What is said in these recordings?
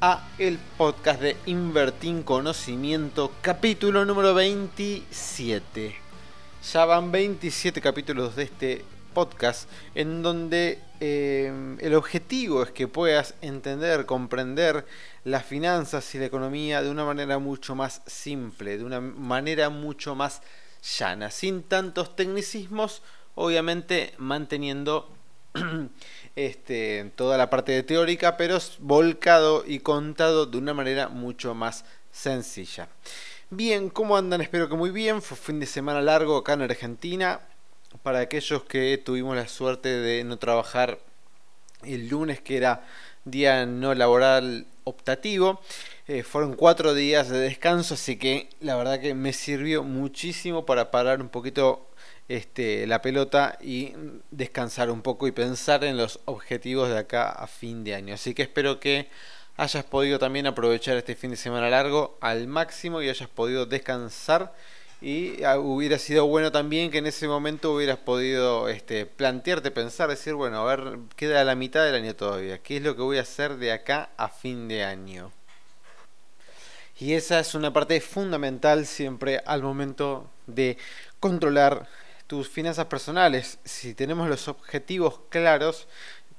a el podcast de Invertir Conocimiento, capítulo número 27. Ya van 27 capítulos de este podcast en donde eh, el objetivo es que puedas entender, comprender las finanzas y la economía de una manera mucho más simple, de una manera mucho más llana, sin tantos tecnicismos, obviamente manteniendo este, toda la parte teórica, pero volcado y contado de una manera mucho más sencilla. Bien, ¿cómo andan? Espero que muy bien. Fue fin de semana largo acá en Argentina. Para aquellos que tuvimos la suerte de no trabajar el lunes, que era día no laboral optativo, eh, fueron cuatro días de descanso, así que la verdad que me sirvió muchísimo para parar un poquito este, la pelota y descansar un poco y pensar en los objetivos de acá a fin de año. Así que espero que hayas podido también aprovechar este fin de semana largo al máximo y hayas podido descansar. Y ah, hubiera sido bueno también que en ese momento hubieras podido este, plantearte, pensar, decir, bueno, a ver, queda la mitad del año todavía. ¿Qué es lo que voy a hacer de acá a fin de año? Y esa es una parte fundamental siempre al momento de controlar tus finanzas personales. Si tenemos los objetivos claros,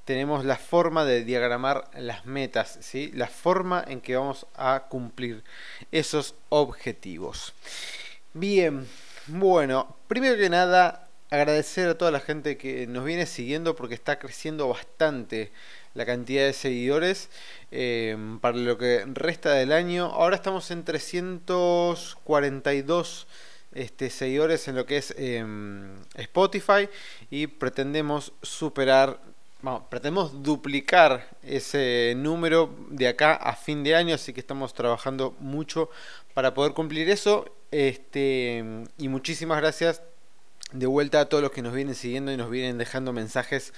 tenemos la forma de diagramar las metas, ¿sí? la forma en que vamos a cumplir esos objetivos. Bien, bueno, primero que nada, agradecer a toda la gente que nos viene siguiendo porque está creciendo bastante la cantidad de seguidores eh, para lo que resta del año. Ahora estamos en 342 este, seguidores en lo que es em, Spotify y pretendemos superar, pretendemos duplicar ese número de acá a fin de año, así que estamos trabajando mucho para poder cumplir eso. Este, y muchísimas gracias de vuelta a todos los que nos vienen siguiendo y nos vienen dejando mensajes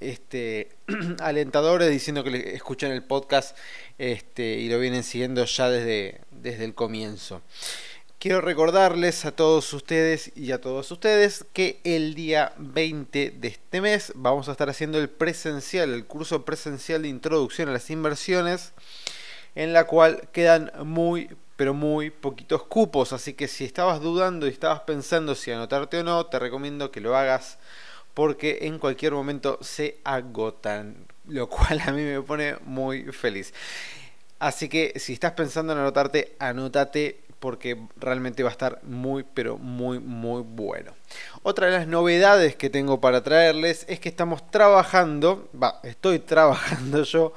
este, alentadores diciendo que escuchan el podcast este, y lo vienen siguiendo ya desde, desde el comienzo. Quiero recordarles a todos ustedes y a todos ustedes que el día 20 de este mes vamos a estar haciendo el presencial, el curso presencial de introducción a las inversiones, en la cual quedan muy, pero muy poquitos cupos. Así que si estabas dudando y estabas pensando si anotarte o no, te recomiendo que lo hagas porque en cualquier momento se agotan, lo cual a mí me pone muy feliz. Así que si estás pensando en anotarte, anótate porque realmente va a estar muy, pero muy, muy bueno. Otra de las novedades que tengo para traerles es que estamos trabajando, va, estoy trabajando yo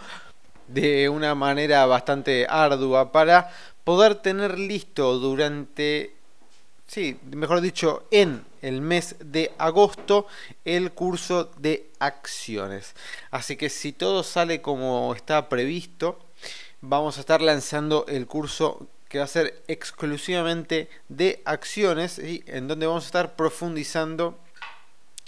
de una manera bastante ardua para poder tener listo durante, sí, mejor dicho, en el mes de agosto el curso de acciones. Así que si todo sale como está previsto, vamos a estar lanzando el curso que va a ser exclusivamente de acciones y en donde vamos a estar profundizando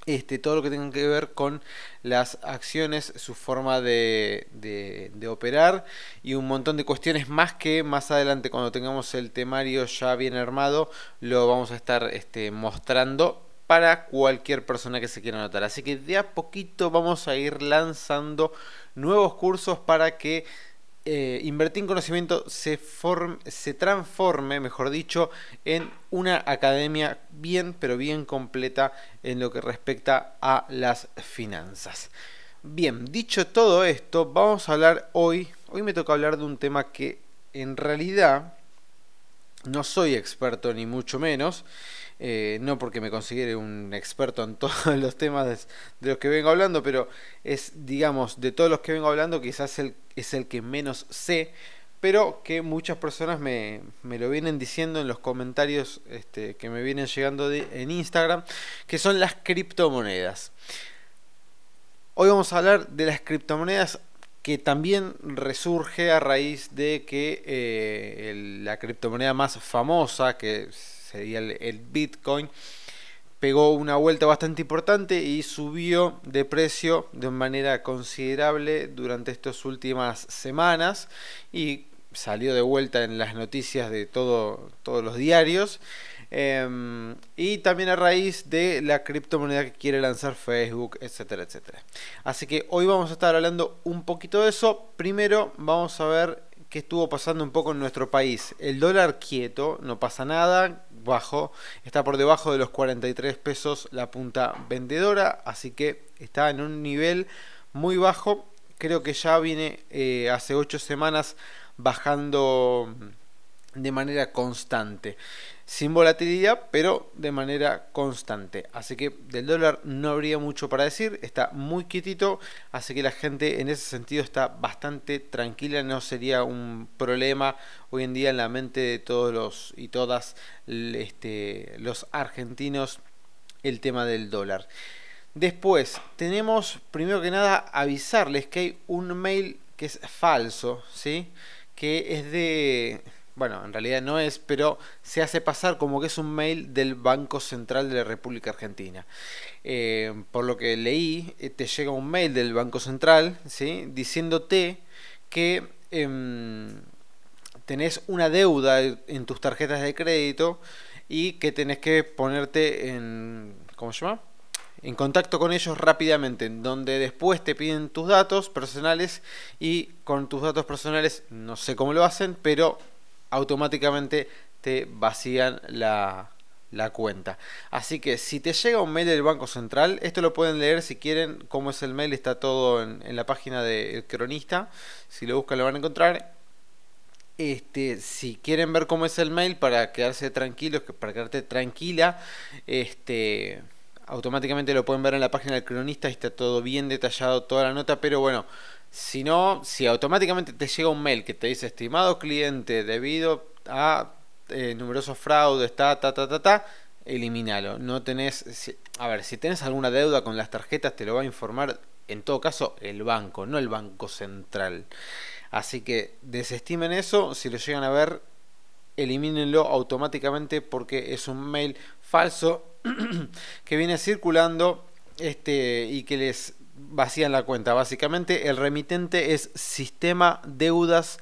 este, todo lo que tenga que ver con las acciones, su forma de, de, operar y un montón de cuestiones más que más adelante cuando tengamos el temario ya bien armado lo vamos a estar este, mostrando para cualquier persona que se quiera anotar. Así que de a poquito vamos a ir lanzando nuevos cursos para que eh, invertir en conocimiento se, se transforme, mejor dicho, en una academia bien, pero bien completa en lo que respecta a las finanzas. Bien, dicho todo esto, vamos a hablar hoy, hoy me toca hablar de un tema que en realidad no soy experto ni mucho menos, eh, no porque me considere un experto en todos los temas de, los que vengo hablando, pero es, digamos, de todos los que vengo hablando, quizás es el que menos sé, pero que muchas personas me, lo vienen diciendo en los comentarios este, que me vienen llegando en Instagram, que son las criptomonedas. Hoy vamos a hablar de las criptomonedas que también resurge a raíz de que eh, la criptomoneda más famosa, que sería el, Bitcoin, pegó una vuelta bastante importante y subió de precio de manera considerable durante estas últimas semanas y salió de vuelta en las noticias de todo, todos los diarios. Em, y también a raíz de la criptomoneda que quiere lanzar Facebook, etcétera, etcétera. Así que hoy vamos a estar hablando un poquito de eso. Primero vamos a ver qué estuvo pasando un poco en nuestro país. El dólar quieto, no pasa nada, bajo, está por debajo de los 43 pesos la punta vendedora, así que está en un nivel muy bajo. Creo que ya viene eh, hace 8 semanas bajando de manera constante sin volatilidad, pero de manera constante. Así que del dólar no habría mucho para decir, está muy quietito, así que la gente en ese sentido está bastante tranquila, no sería un problema hoy en día en la mente de todos los y todas este, los argentinos el tema del dólar. Después, tenemos primero que nada avisarles que hay un mail que es falso, ¿sí? Que es de bueno, en realidad no es, pero se hace pasar como que es un mail del Banco Central de la República Argentina. Eh, por lo que leí, eh, te llega un mail del Banco Central, ¿sí? Diciéndote que em, tenés una deuda en tus tarjetas de crédito y que tenés que ponerte en... ¿Cómo se llama? en contacto con ellos rápidamente, donde después te piden tus datos personales y con tus datos personales no sé cómo lo hacen, pero automáticamente te vacían la, cuenta. Así que si te llega un mail del Banco Central, esto lo pueden leer si quieren, cómo es el mail, está todo en, la página del cronista, si lo buscan lo van a encontrar. Este, si quieren ver cómo es el mail para quedarse tranquilos, para quedarte tranquila, este, automáticamente lo pueden ver en la página del cronista, está todo bien detallado, toda la nota, pero bueno, si no, si automáticamente te llega un mail que te dice, estimado cliente, debido a eh, numerosos fraudes, ta, ta, ta, ta, ta, elimínalo. No tenés, a ver, si tenés alguna deuda con las tarjetas, te lo va a informar, en todo caso, el banco, no el banco central. Así que desestimen eso, si lo llegan a ver, elimínenlo automáticamente porque es un mail falso que viene circulando este y que les vacían la cuenta. Básicamente el remitente es sistema deudas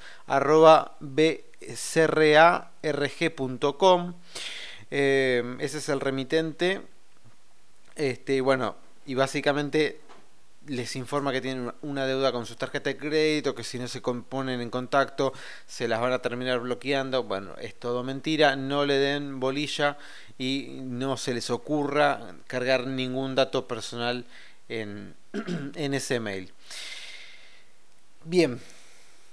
eh, ese es el remitente. Este, bueno, y básicamente les informa que tienen una deuda con su tarjeta de crédito, que si no se ponen en contacto se las van a terminar bloqueando. Bueno, es todo mentira, no le den bolilla y no se les ocurra cargar ningún dato personal en, ese mail. Bien,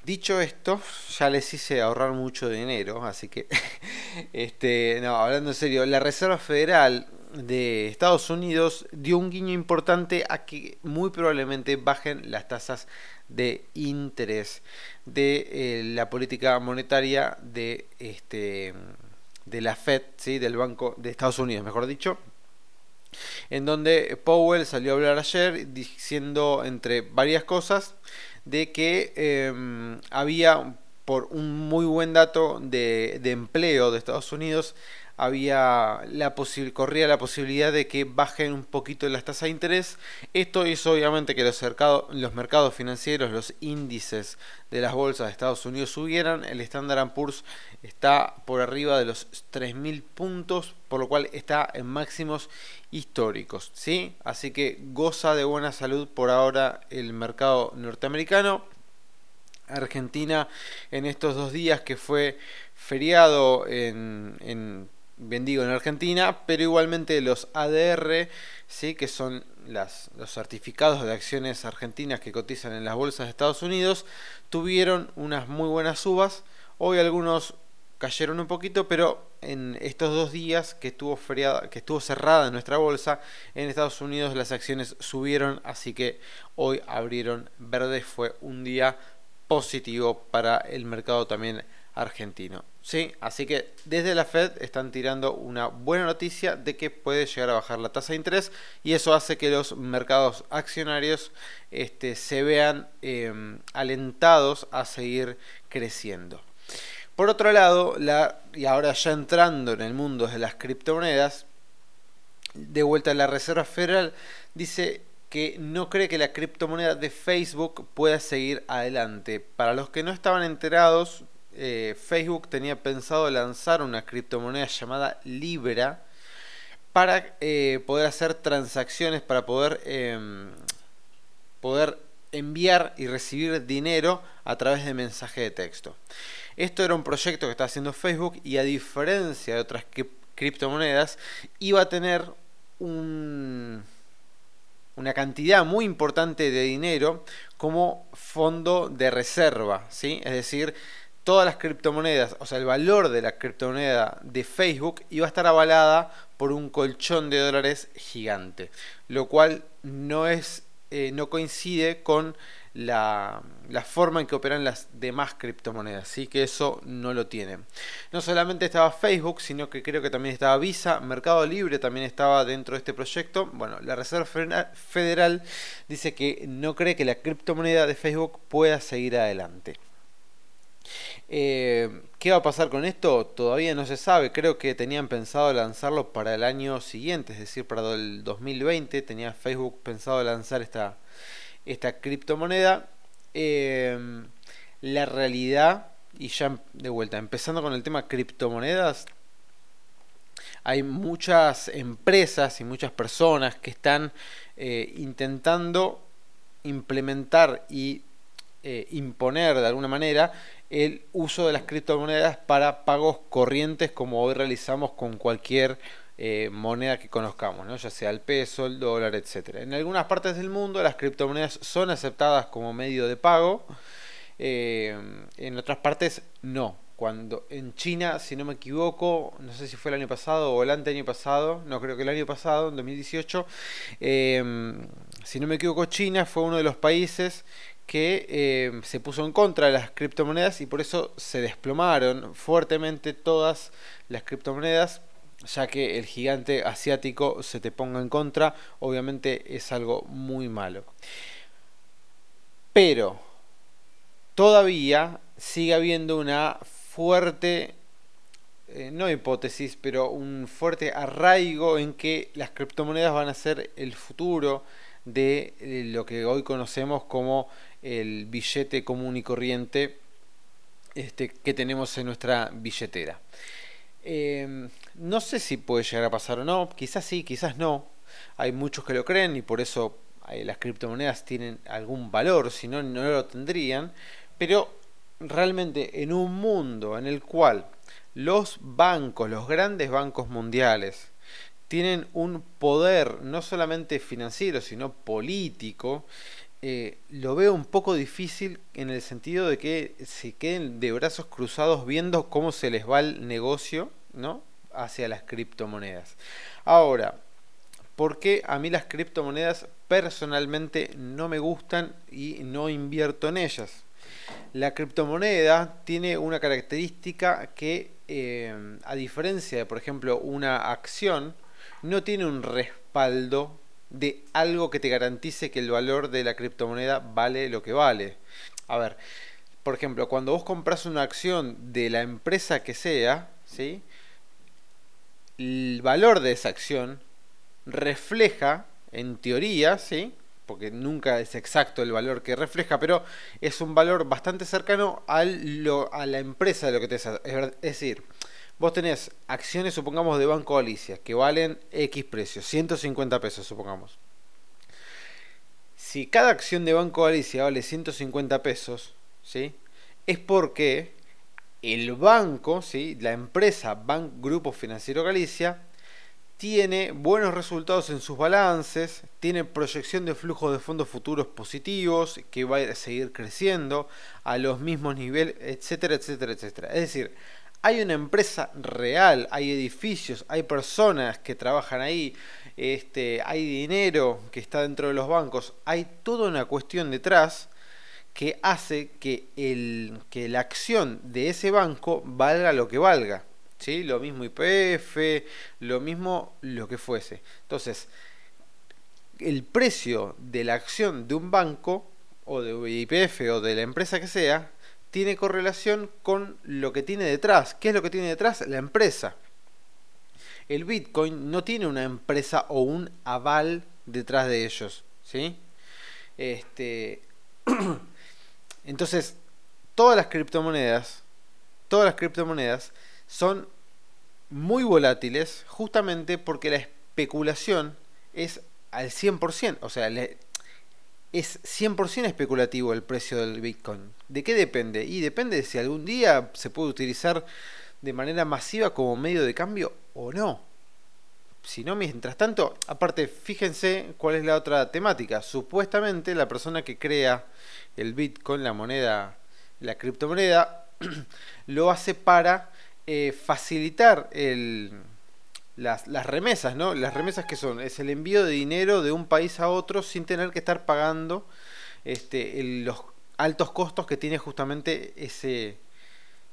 dicho esto, ya les hice ahorrar mucho dinero, así que, este, no, hablando en serio, la Reserva Federal de Estados Unidos dio un guiño importante a que muy probablemente bajen las tasas de interés de eh, la política monetaria de este de la Fed, ¿sí? del Banco de Estados Unidos, mejor dicho, en donde Powell salió a hablar ayer diciendo entre varias cosas de que em, había por un muy buen dato de, de empleo de Estados Unidos había la corría la posibilidad de que bajen un poquito las tasas de interés. Esto hizo obviamente que los, los mercados financieros, los índices de las bolsas de Estados Unidos subieran. El Standard Poor's está por arriba de los 3.000 puntos, por lo cual está en máximos históricos. ¿sí? Así que goza de buena salud por ahora el mercado norteamericano. Argentina en estos dos días que fue feriado en digo, en Argentina, pero igualmente los ADR, ¿sí? que son los certificados de acciones argentinas que cotizan en las bolsas de Estados Unidos, tuvieron unas muy buenas subas. Hoy algunos cayeron un poquito, pero en estos dos días que estuvo, feriada, que estuvo cerrada nuestra bolsa, en Estados Unidos las acciones subieron, así que hoy abrieron verdes, fue un día positivo para el mercado también argentino. ¿sí? Así que desde la Fed están tirando una buena noticia de que puede llegar a bajar la tasa de interés y eso hace que los mercados accionarios este, se vean em, alentados a seguir creciendo. Por otro lado, la, y ahora ya entrando en el mundo de las criptomonedas, de vuelta a la Reserva Federal dice que no cree que la criptomoneda de Facebook pueda seguir adelante. Para los que no estaban enterados, eh, Facebook tenía pensado lanzar una criptomoneda llamada Libra para eh, poder hacer transacciones, para poder, em, poder enviar y recibir dinero a través de mensaje de texto. Esto era un proyecto que estaba haciendo Facebook y a diferencia de otras criptomonedas, iba a tener un, una cantidad muy importante de dinero como fondo de reserva, ¿sí? Es decir, todas las criptomonedas, o sea, el valor de la criptomoneda de Facebook iba a estar avalada por un colchón de dólares gigante, lo cual no es eh, no coincide con la, forma en que operan las demás criptomonedas, así que eso no lo tiene. No solamente estaba Facebook, sino que creo que también estaba Visa, Mercado Libre también estaba dentro de este proyecto. Bueno, la Reserva Federal dice que no cree que la criptomoneda de Facebook pueda seguir adelante. Eh, ¿Qué va a pasar con esto? Todavía no se sabe. Creo que tenían pensado lanzarlo para el año siguiente, es decir, para el 2020. Tenía Facebook pensado lanzar esta, esta criptomoneda. Eh, la realidad, y ya de vuelta, empezando con el tema criptomonedas, hay muchas empresas y muchas personas que están eh, intentando implementar y imponer de alguna manera el uso de las criptomonedas para pagos corrientes como hoy realizamos con cualquier eh, moneda que conozcamos, ¿no? ya sea el peso, el dólar, etc. En algunas partes del mundo las criptomonedas son aceptadas como medio de pago, eh, en otras partes no. Cuando en China, si no me equivoco, no sé si fue el año pasado o el año pasado, no creo que el año pasado, en 2018, eh, si no me equivoco, China fue uno de los países que eh, se puso en contra de las criptomonedas y por eso se desplomaron fuertemente todas las criptomonedas, ya que el gigante asiático se te ponga en contra, obviamente es algo muy malo. Pero todavía sigue habiendo una fuerte, eh, no hipótesis, pero un fuerte arraigo en que las criptomonedas van a ser el futuro de eh, lo que hoy conocemos como el billete común y corriente este, que tenemos en nuestra billetera. Em, no sé si puede llegar a pasar o no, quizás sí, quizás no. Hay muchos que lo creen y por eso eh, las criptomonedas tienen algún valor, si no, no lo tendrían. Pero realmente en un mundo en el cual los bancos, los grandes bancos mundiales, tienen un poder no solamente financiero, sino político, eh, lo veo un poco difícil en el sentido de que se queden de brazos cruzados viendo cómo se les va el negocio ¿no? hacia las criptomonedas. Ahora, ¿por qué a mí las criptomonedas personalmente no me gustan y no invierto en ellas? La criptomoneda tiene una característica que, eh, a diferencia de, por ejemplo, una acción, no tiene un respaldo de algo que te garantice que el valor de la criptomoneda vale lo que vale. A ver, por ejemplo, cuando vos compras una acción de la empresa que sea, ¿sí? el valor de esa acción refleja, en teoría, ¿sí? porque nunca es exacto el valor que refleja, pero es un valor bastante cercano al, lo, a la empresa de lo que te es decir, Vos tenés acciones, supongamos, de Banco Alicia, que valen X precios, 150 pesos, supongamos. Si cada acción de Banco Alicia vale 150 pesos, ¿sí? Es porque el banco, ¿sí? la empresa Banco Grupo Financiero Galicia, tiene buenos resultados en sus balances, tiene proyección de flujo de fondos futuros positivos, que va a seguir creciendo a los mismos niveles, etcétera, etcétera, etcétera. Es decir, hay una empresa real, hay edificios, hay personas que trabajan ahí, este, hay dinero que está dentro de los bancos, hay toda una cuestión detrás que hace que, el, que la acción de ese banco valga lo que valga. ¿sí? Lo mismo IPF, lo mismo lo que fuese. Entonces, el precio de la acción de un banco, o de IPF, o de la empresa que sea, tiene correlación con lo que tiene detrás. ¿Qué es lo que tiene detrás? La empresa. El Bitcoin no tiene una empresa o un aval detrás de ellos. ¿sí? Este, entonces, todas las criptomonedas, todas las criptomonedas son muy volátiles justamente porque la especulación es al 100%, o sea, es 100% especulativo el precio del Bitcoin. ¿De qué depende? Y depende de si algún día se puede utilizar de manera masiva como medio de cambio o no si no, mientras tanto, aparte, fíjense cuál es la otra temática. Supuestamente la persona que crea el Bitcoin, la moneda, la criptomoneda, lo hace para eh, facilitar el, las, las, remesas, ¿no? Las remesas que son, es el envío de dinero de un país a otro sin tener que estar pagando este, los altos costos que tiene justamente ese,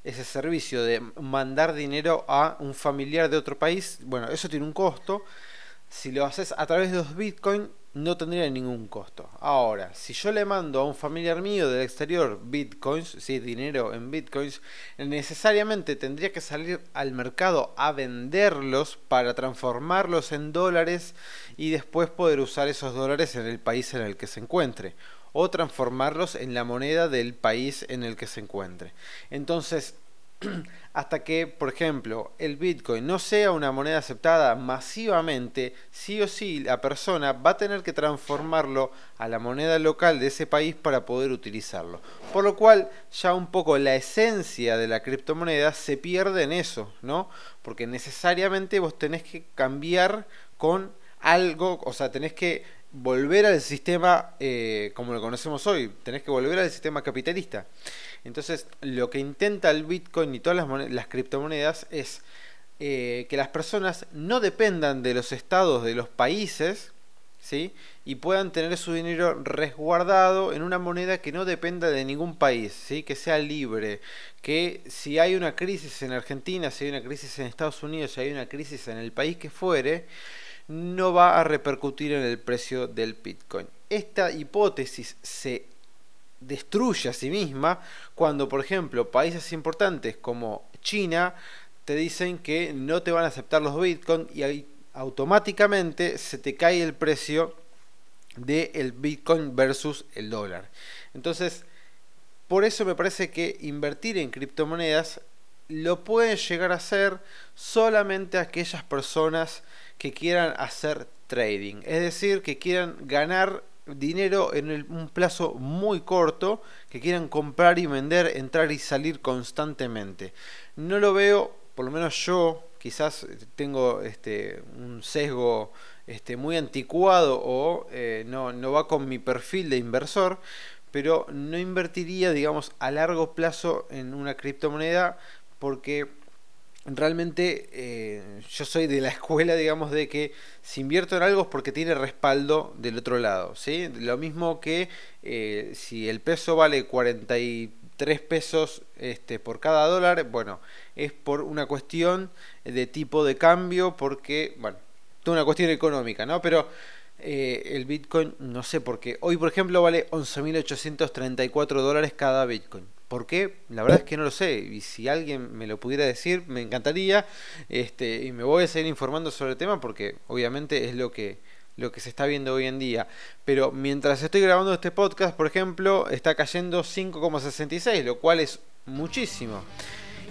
ese servicio de mandar dinero a un familiar de otro país, bueno, eso tiene un costo. Si lo haces a través de los Bitcoin, no tendría ningún costo. Ahora, si yo le mando a un familiar mío del exterior bitcoins, si dinero en bitcoins, necesariamente tendría que salir al mercado a venderlos para transformarlos en dólares y después poder usar esos dólares en el país en el que se encuentre o transformarlos en la moneda del país en el que se encuentre. Entonces, hasta que, por ejemplo, el Bitcoin no sea una moneda aceptada masivamente, sí o sí la persona va a tener que transformarlo a la moneda local de ese país para poder utilizarlo. Por lo cual, ya un poco la esencia de la criptomoneda se pierde en eso, ¿no? Porque necesariamente vos tenés que cambiar con algo, o sea, tenés que volver al sistema eh, como lo conocemos hoy, tenés que volver al sistema capitalista. Entonces, lo que intenta el Bitcoin y todas las, criptomonedas es eh, que las personas no dependan de los estados de los países, ¿sí? Y puedan tener su dinero resguardado en una moneda que no dependa de ningún país, ¿sí? Que sea libre, que si hay una crisis en Argentina, si hay una crisis en Estados Unidos, si hay una crisis en el país que fuere, no va a repercutir en el precio del Bitcoin. Esta hipótesis se destruye a sí misma cuando, por ejemplo, países importantes como China te dicen que no te van a aceptar los Bitcoin y ahí automáticamente se te cae el precio del Bitcoin versus el dólar. Entonces, por eso me parece que invertir en criptomonedas lo pueden llegar a hacer solamente aquellas personas que quieran hacer trading, es decir, que quieran ganar dinero en un plazo muy corto, que quieran comprar y vender, entrar y salir constantemente. No lo veo, por lo menos yo, quizás tengo este, un sesgo este, muy anticuado o eh, no, no va con mi perfil de inversor, pero no invertiría, digamos, a largo plazo en una criptomoneda porque realmente eh, yo soy de la escuela, digamos, de que si invierto en algo es porque tiene respaldo del otro lado, ¿sí? Lo mismo que eh, si el peso vale 43 pesos este, por cada dólar, bueno, es por una cuestión de tipo de cambio, porque, bueno, toda una cuestión económica, ¿no? Pero eh, el Bitcoin, no sé por qué. Hoy, por ejemplo, vale 11.834 dólares cada Bitcoin. ¿Por qué? La verdad es que no lo sé. Y si alguien me lo pudiera decir, me encantaría. Este, y me voy a seguir informando sobre el tema porque obviamente es lo que, lo que se está viendo hoy en día. Pero mientras estoy grabando este podcast, por ejemplo, está cayendo 5,66, lo cual es muchísimo.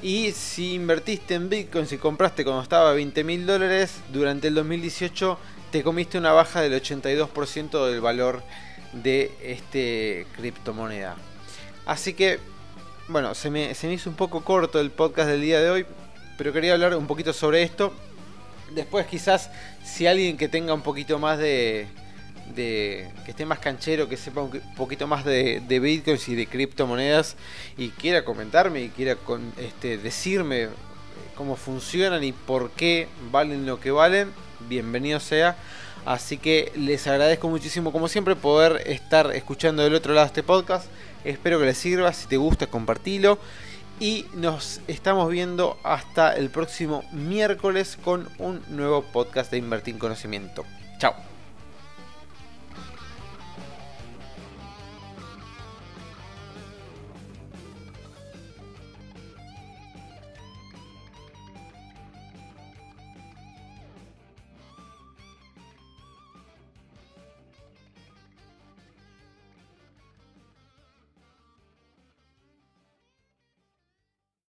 Y si invertiste en Bitcoin, si compraste cuando estaba a 20 mil dólares, durante el 2018 te comiste una baja del 82% del valor de este criptomoneda. Así que bueno, se me, se me hizo un poco corto el podcast del día de hoy, pero quería hablar un poquito sobre esto. Después quizás si alguien que tenga un poquito más de, de que esté más canchero, que sepa un poquito más de, bitcoins y de criptomonedas y quiera comentarme y quiera con, este, decirme cómo funcionan y por qué valen lo que valen, bienvenido sea. Así que les agradezco muchísimo, como siempre, poder estar escuchando del otro lado este podcast. Espero que les sirva. Si te gusta, compartilo. Y nos estamos viendo hasta el próximo miércoles con un nuevo podcast de Invertir en Conocimiento. Chao.